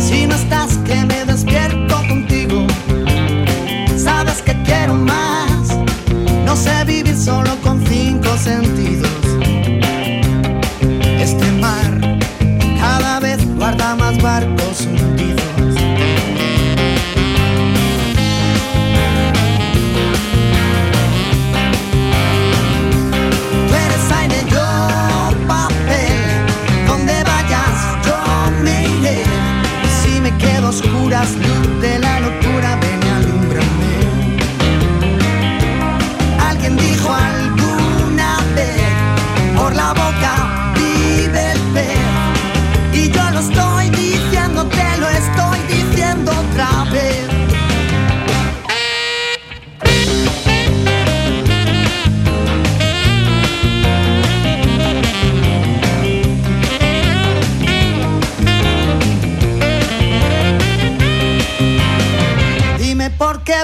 si no estás que me despierto contigo. Sabes que quiero más, no sé vivir solo con cinco sentidos.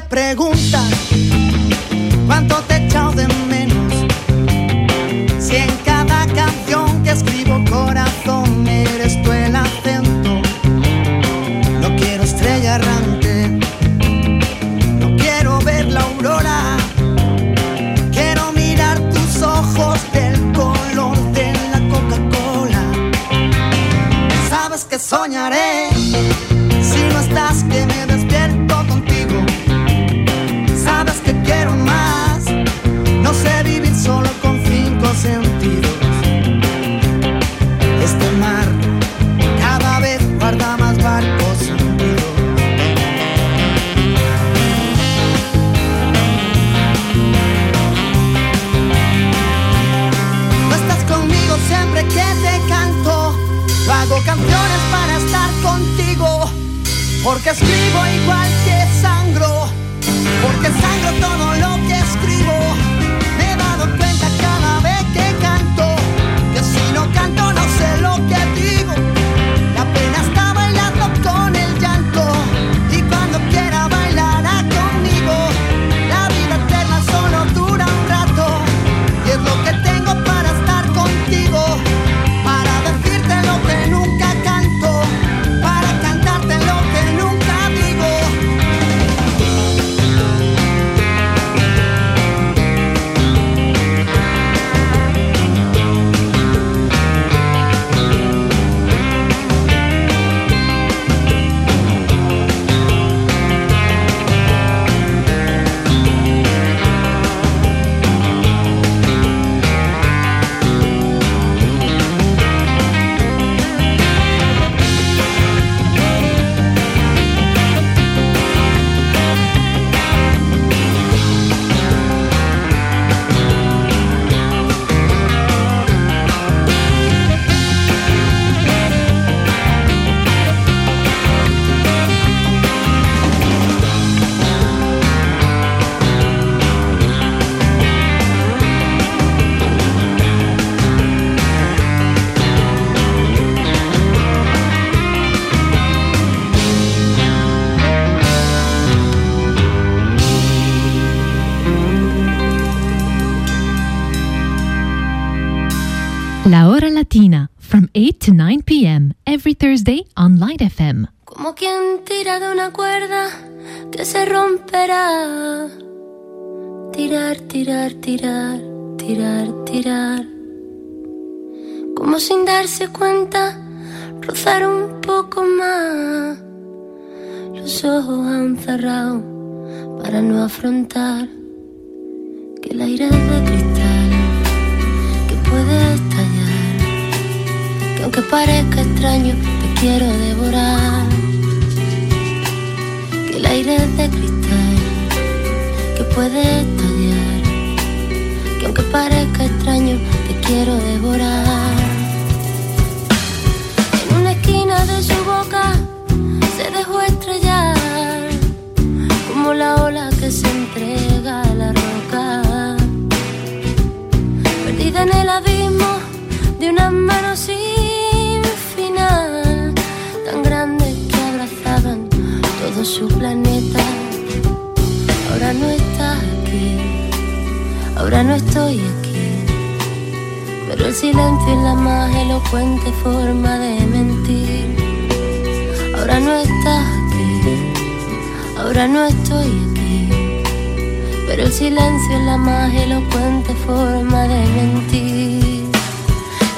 pregunta. Escribo canciones para estar contigo, porque escribo igual que sangro, porque sangro todo lo Tirar, tirar, tirar, tirar, tirar. Como sin darse cuenta, rozar un poco más. Los ojos han cerrado para no afrontar que el aire es de cristal, que puede estallar, que aunque parezca extraño, te quiero devorar. Que el aire es de cristal puede tallar. Que aunque parezca extraño, te quiero devorar. En una esquina de su boca se dejó estrellar, como la ola que se entrega a la roca. Perdida en el abismo de una mano sin final, tan grande que abrazaban todo su planeta ahora no estoy aquí. Pero el silencio es la más elocuente forma de mentir. Ahora no estás aquí, ahora no estoy aquí. Pero el silencio es la más elocuente forma de mentir.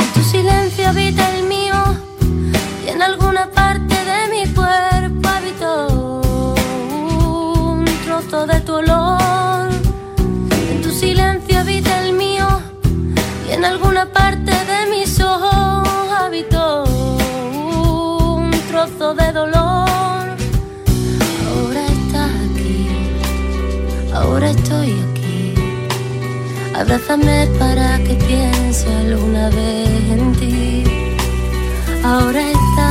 En tu silencio habita el mío y en alguna parte Abrázame para que piense alguna vez en ti. Ahora está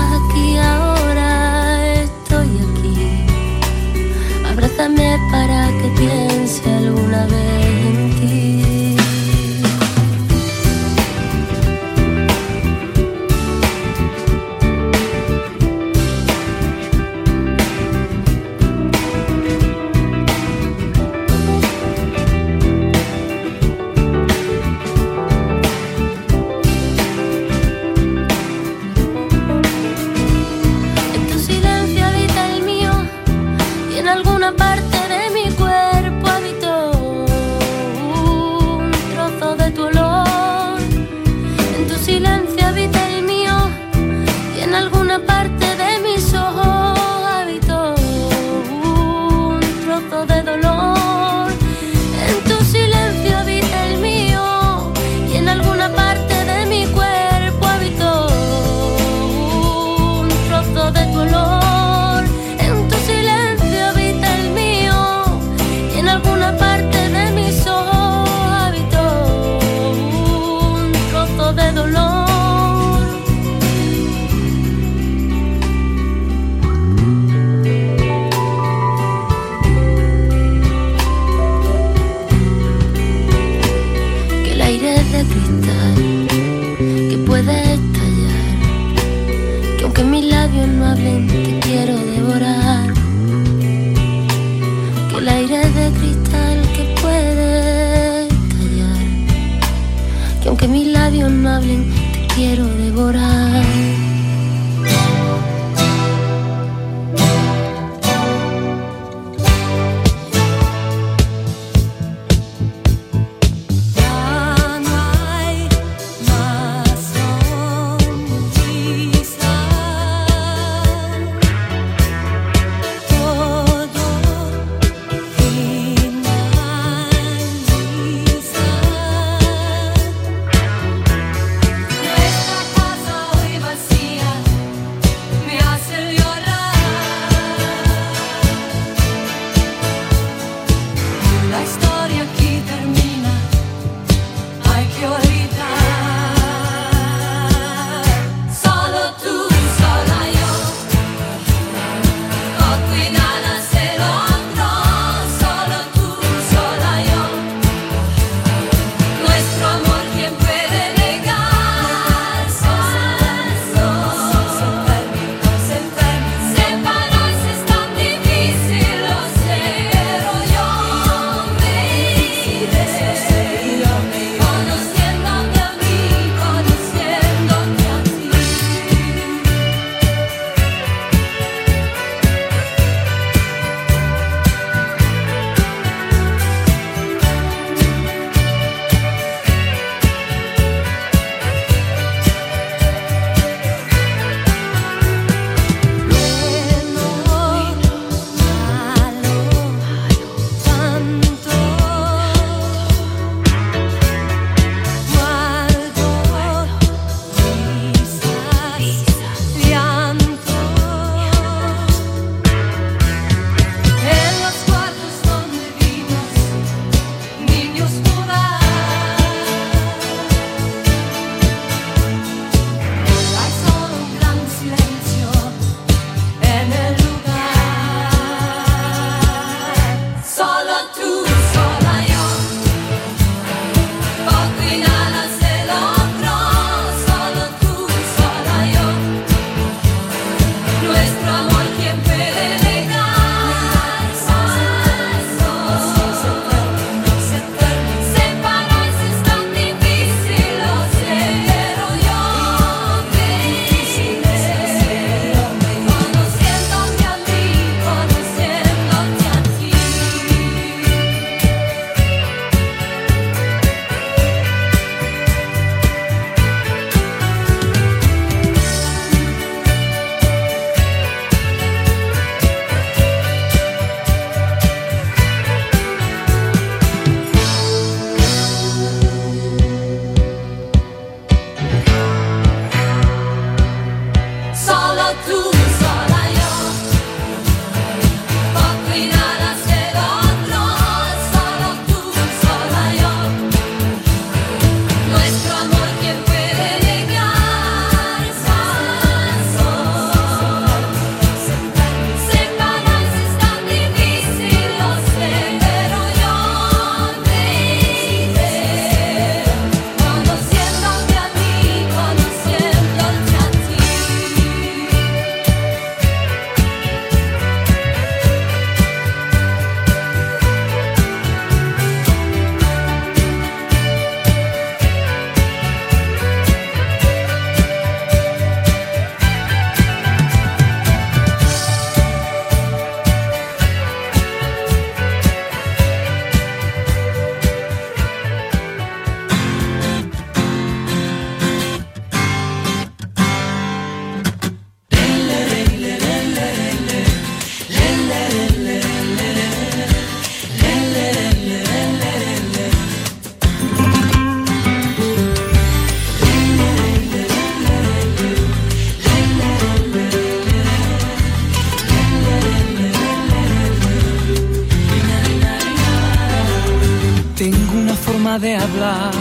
forma de hablar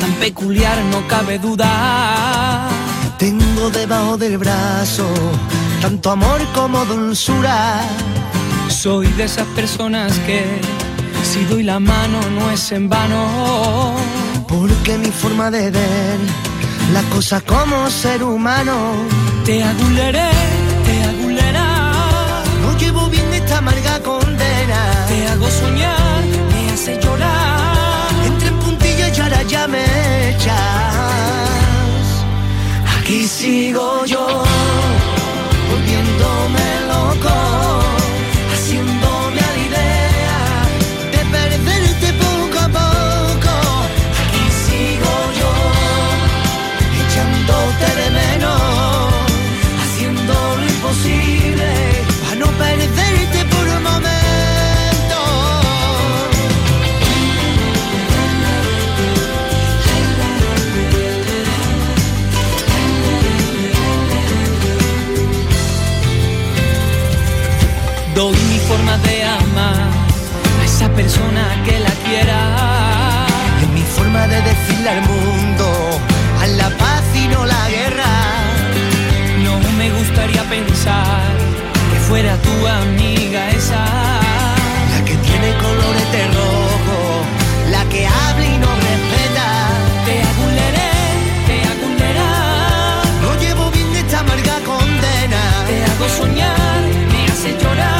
tan peculiar, no cabe duda. Tengo debajo del brazo tanto amor como dulzura. Soy de esas personas que si doy la mano no es en vano. Porque mi forma de ver las cosas como ser humano. Te aguleré, te agulerá. No llevo bien esta amarga condena. Te hago soñar, me hace llorar. Aquí sigo yo, persona que la quiera. Es mi forma de decirle al mundo a la paz y no la guerra. No me gustaría pensar que fuera tu amiga esa. La que tiene colores de rojo, la que habla y no respeta. Te aguleré, te agulerá. No llevo bien esta amarga condena. Te hago soñar, me hace llorar.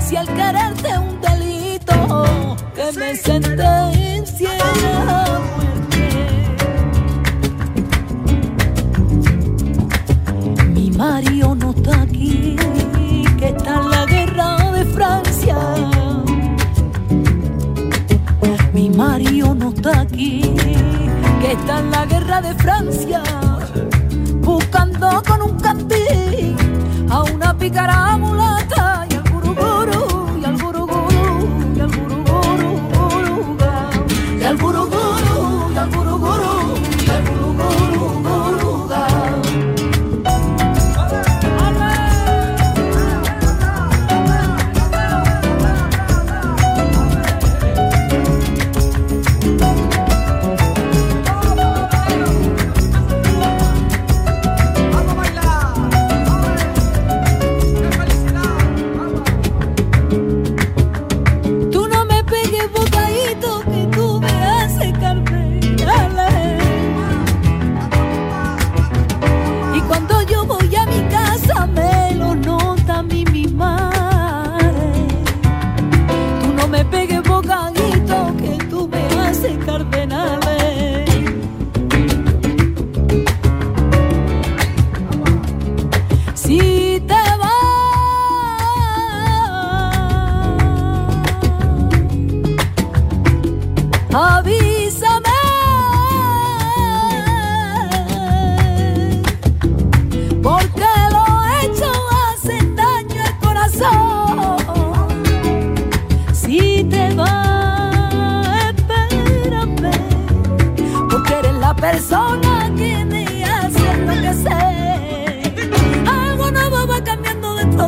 si al quererte un delito que me sentencia a muerte. Mi Mario no está aquí, que está en la guerra de Francia. Mi Mario no está aquí, que está en la guerra de Francia, buscando con un candil a una picarama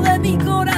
de mi corazón.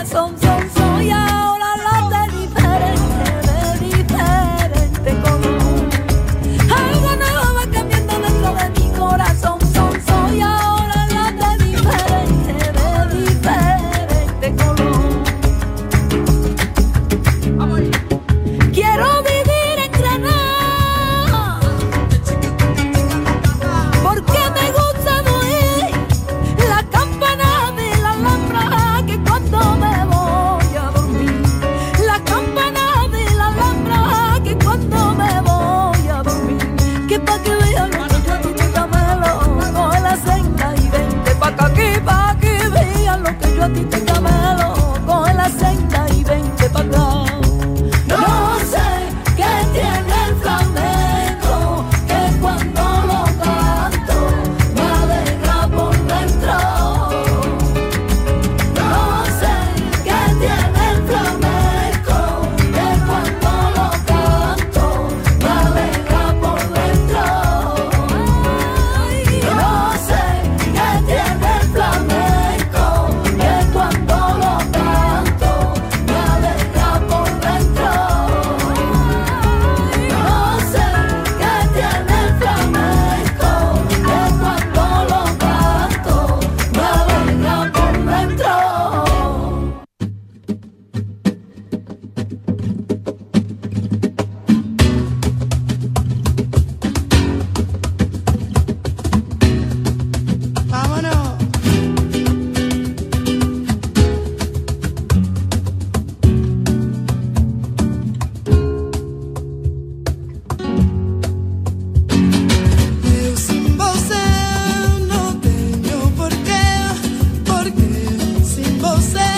você.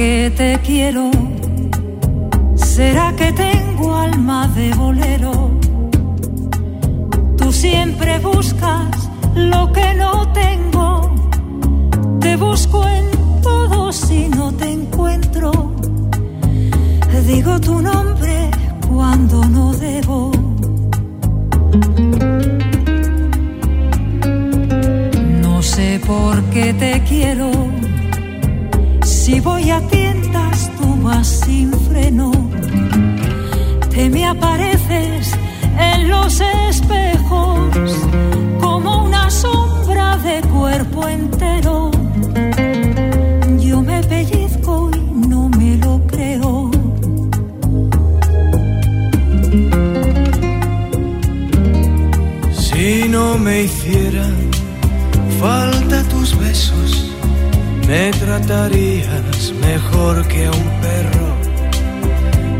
Te quiero. ¿Será que tengo alma de bolero? Tú siempre buscas lo que no tengo. Te busco en todo si no te encuentro. Digo tu nombre cuando no debo. No sé por qué te quiero voy a tientas, tú vas sin freno. Te me apareces en los espejos como una sombra de cuerpo entero. Me tratarías mejor que a un perro.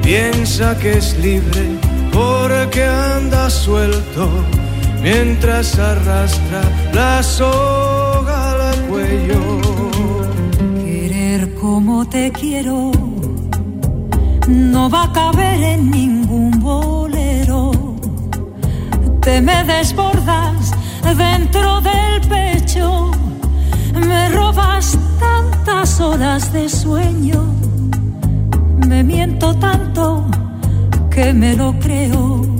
Piensa que es libre porque anda suelto mientras arrastra la soga al cuello. Querer como te quiero no va a caber en ningún bolero. Te me desbordas dentro del pecho me robas tantas horas de sueño, me miento tanto que me lo creo.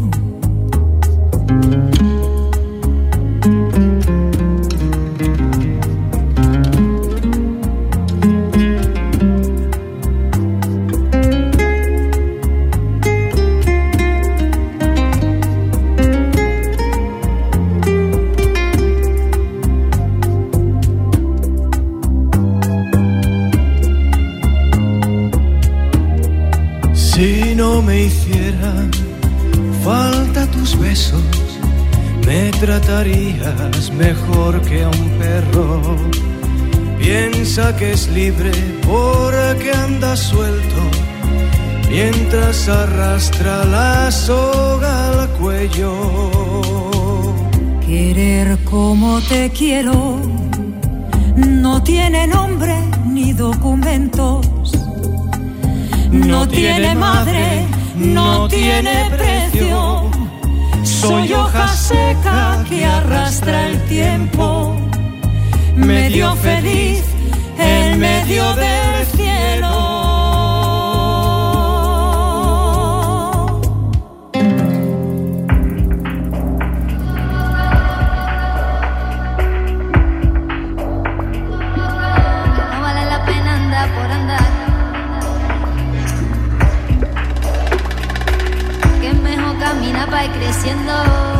Tratarías mejor que a un perro. Piensa que es libre porque anda suelto mientras arrastra la soga al cuello. Querer como te quiero no tiene nombre ni documentos. No tiene madre, no tiene precio soy hoja seca que arrastra el tiempo, medio feliz en medio del cielo. camina para creciendo.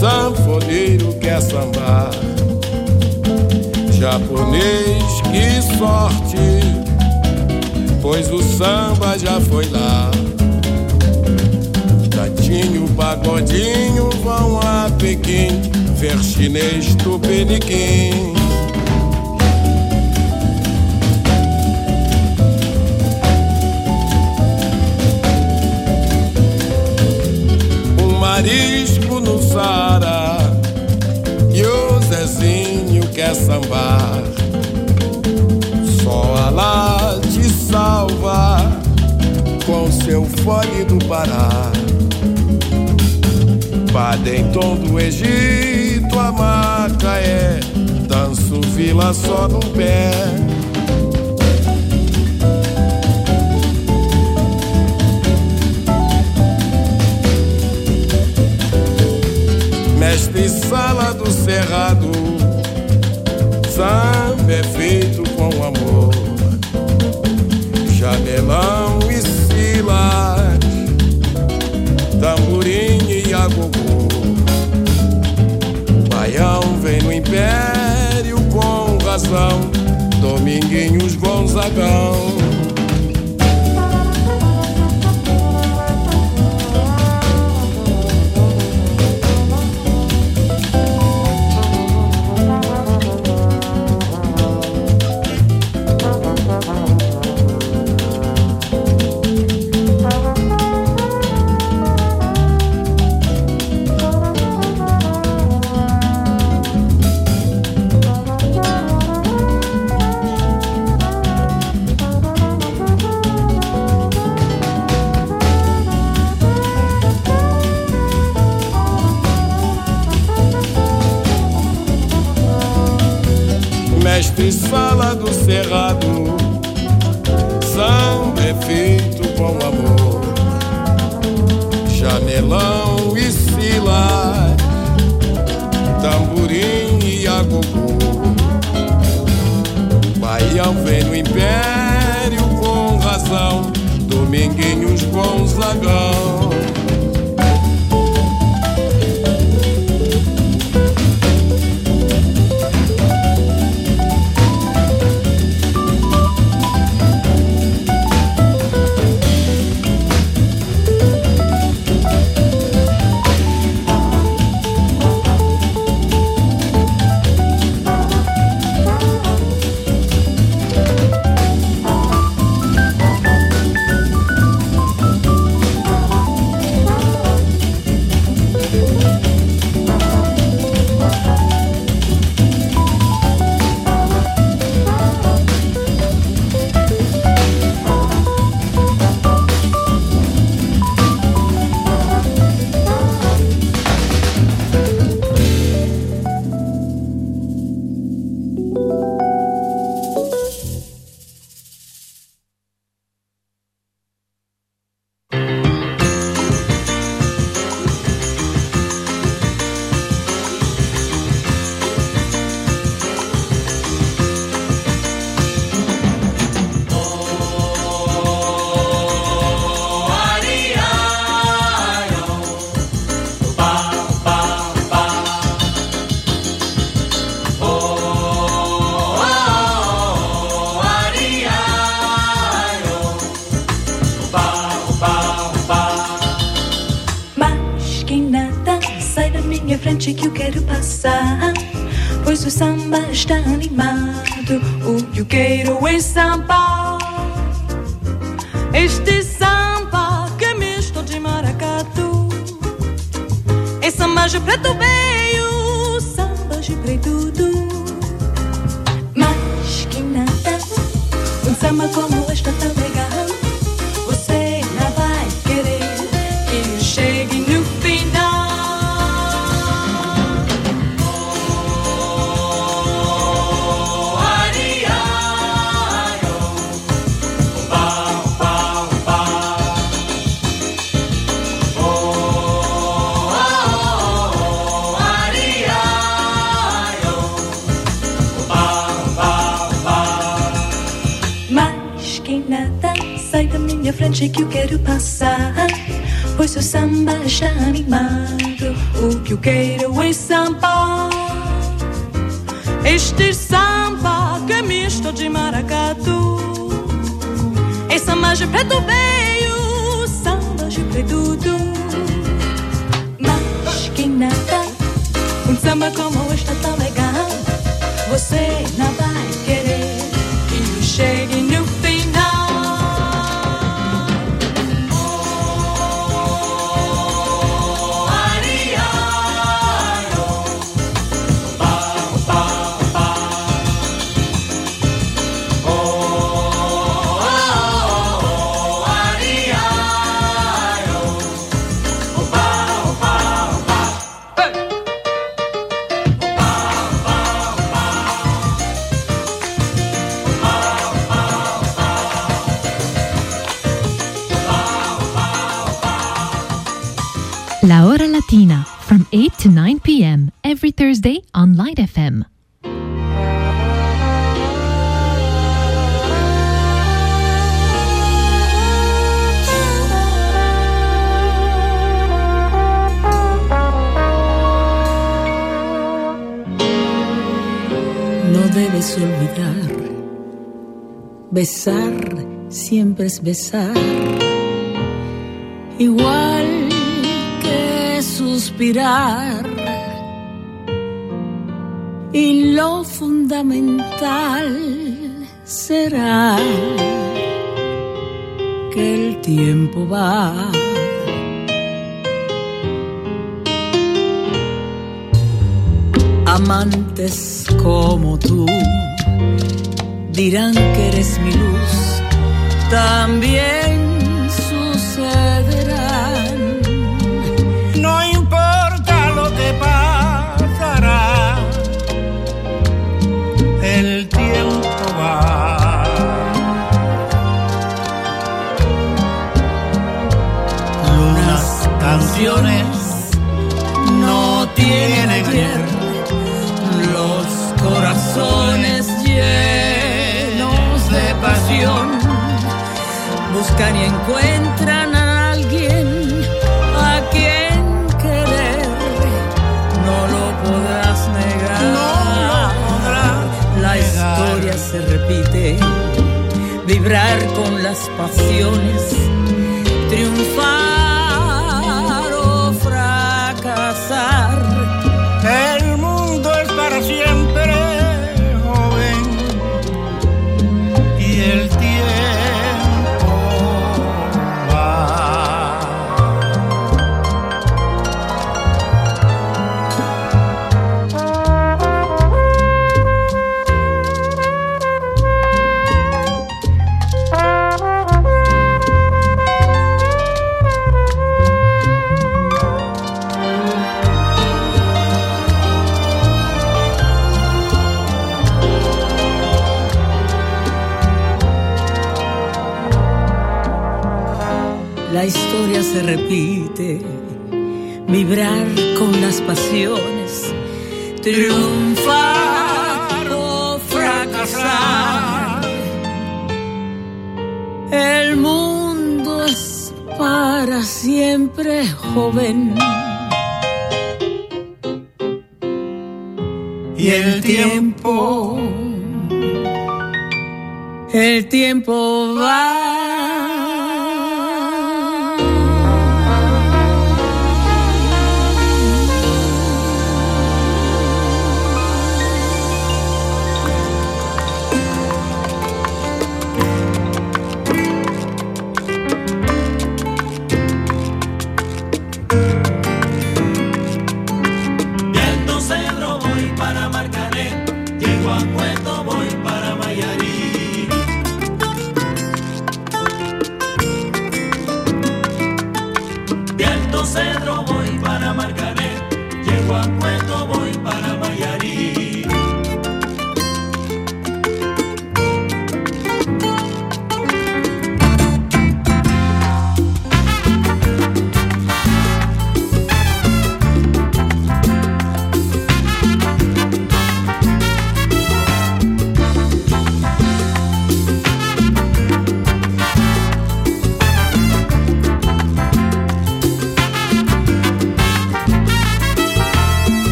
sanfoneiro quer sambar. Japonês, que sorte, pois o samba já foi lá. Tatinho, pagodinho vão a Pequim, ver chinês tupiniquim. marisco Sambar. Só Alá te salva fole do Pará. Padenton do Egito, a Macaé, danço vila só no pé. Mestre sala do cerrado, samba é feito com amor. Jamelão e silas, tamborim e agogô. Baião vem no império com razão, Dominguinhos Gonzagão. Fala do cerrado, samba é feito com amor. Janelão e silas, tamborim e agogô. Baião vem no império com razão, Dominguinhos Gonzagão. Mas preto veio, samba de preto do. Mas que nada, um samba como besar siempre es besar, igual que suspirar. Y lo fundamental será que el tiempo va. Amantes como tú dirán que eres mi luz, también sucederán. No importa lo que pasará, el tiempo va. Lunas, canciones no tienen buscan y encuentran a alguien a quien querer. No lo podrás negar. La historia se repite. Vibrar con las pasiones. Triunfar La historia se repite. Vibrar con las pasiones. Triunfar o fracasar. El mundo es para siempre joven. Y el tiempo, El tiempo va.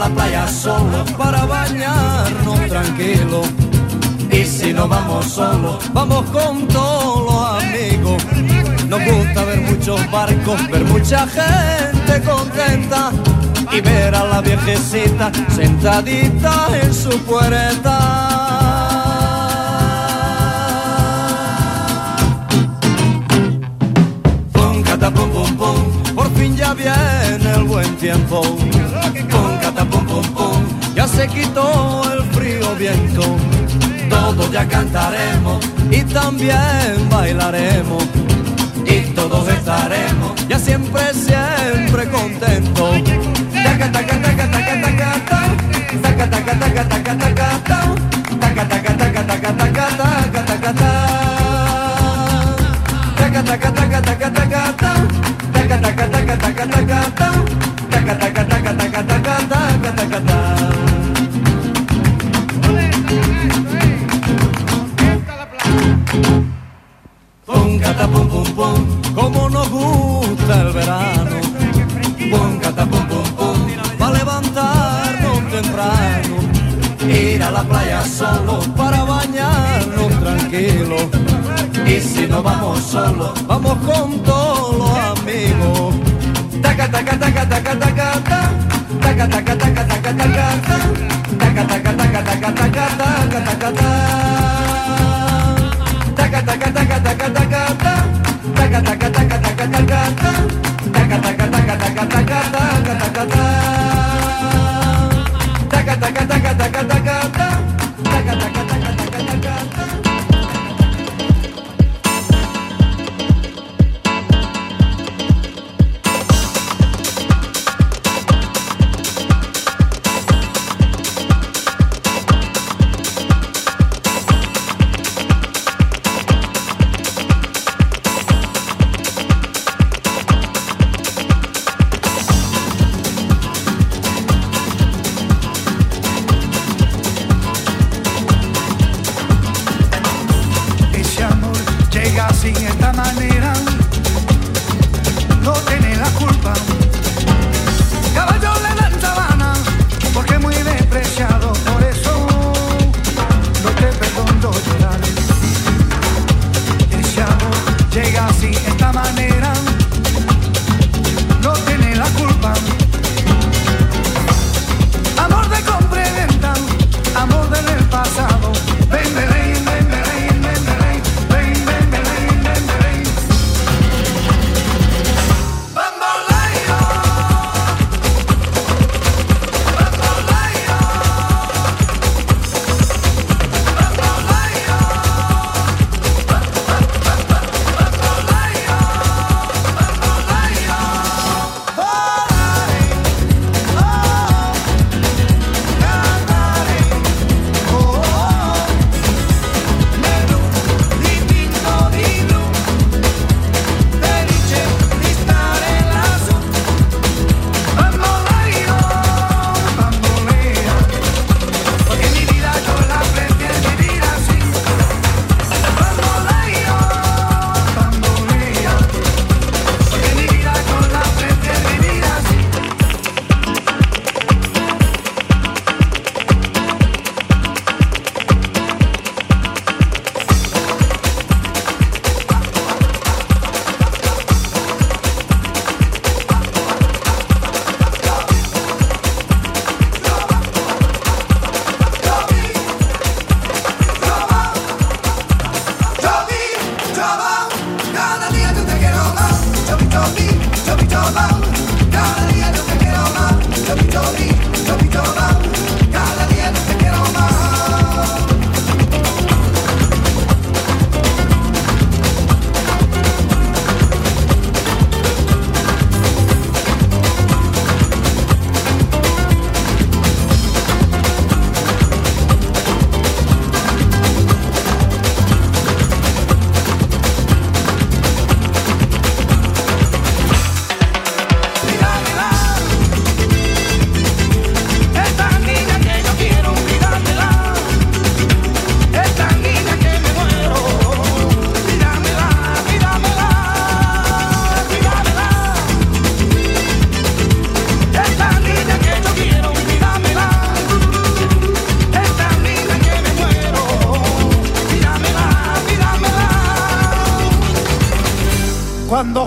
La playa solo para bañarnos tranquilo. Y si no vamos solos, vamos con todos los amigos. Nos gusta ver muchos barcos, ver mucha gente contenta y ver a la viejecita sentadita en su puerta. Ya viene el buen tiempo. Pum, cata, pum, pum, ya se quitó el frío viento. Todos ya cantaremos y también bailaremos. Y todos estaremos ya siempre, siempre contentos. Taca, taca, taca, taca, taca, ta. Taca, taca, taca, taca, taca, ta. Taca, taca, taca, taca, taca, taca, taca, ta. Taca, taca, taca, taca, taca, vamos con amigos. Taca, taca, taca, taca,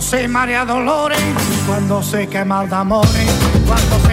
se marea dolores, cuando se quema el amor, cuando se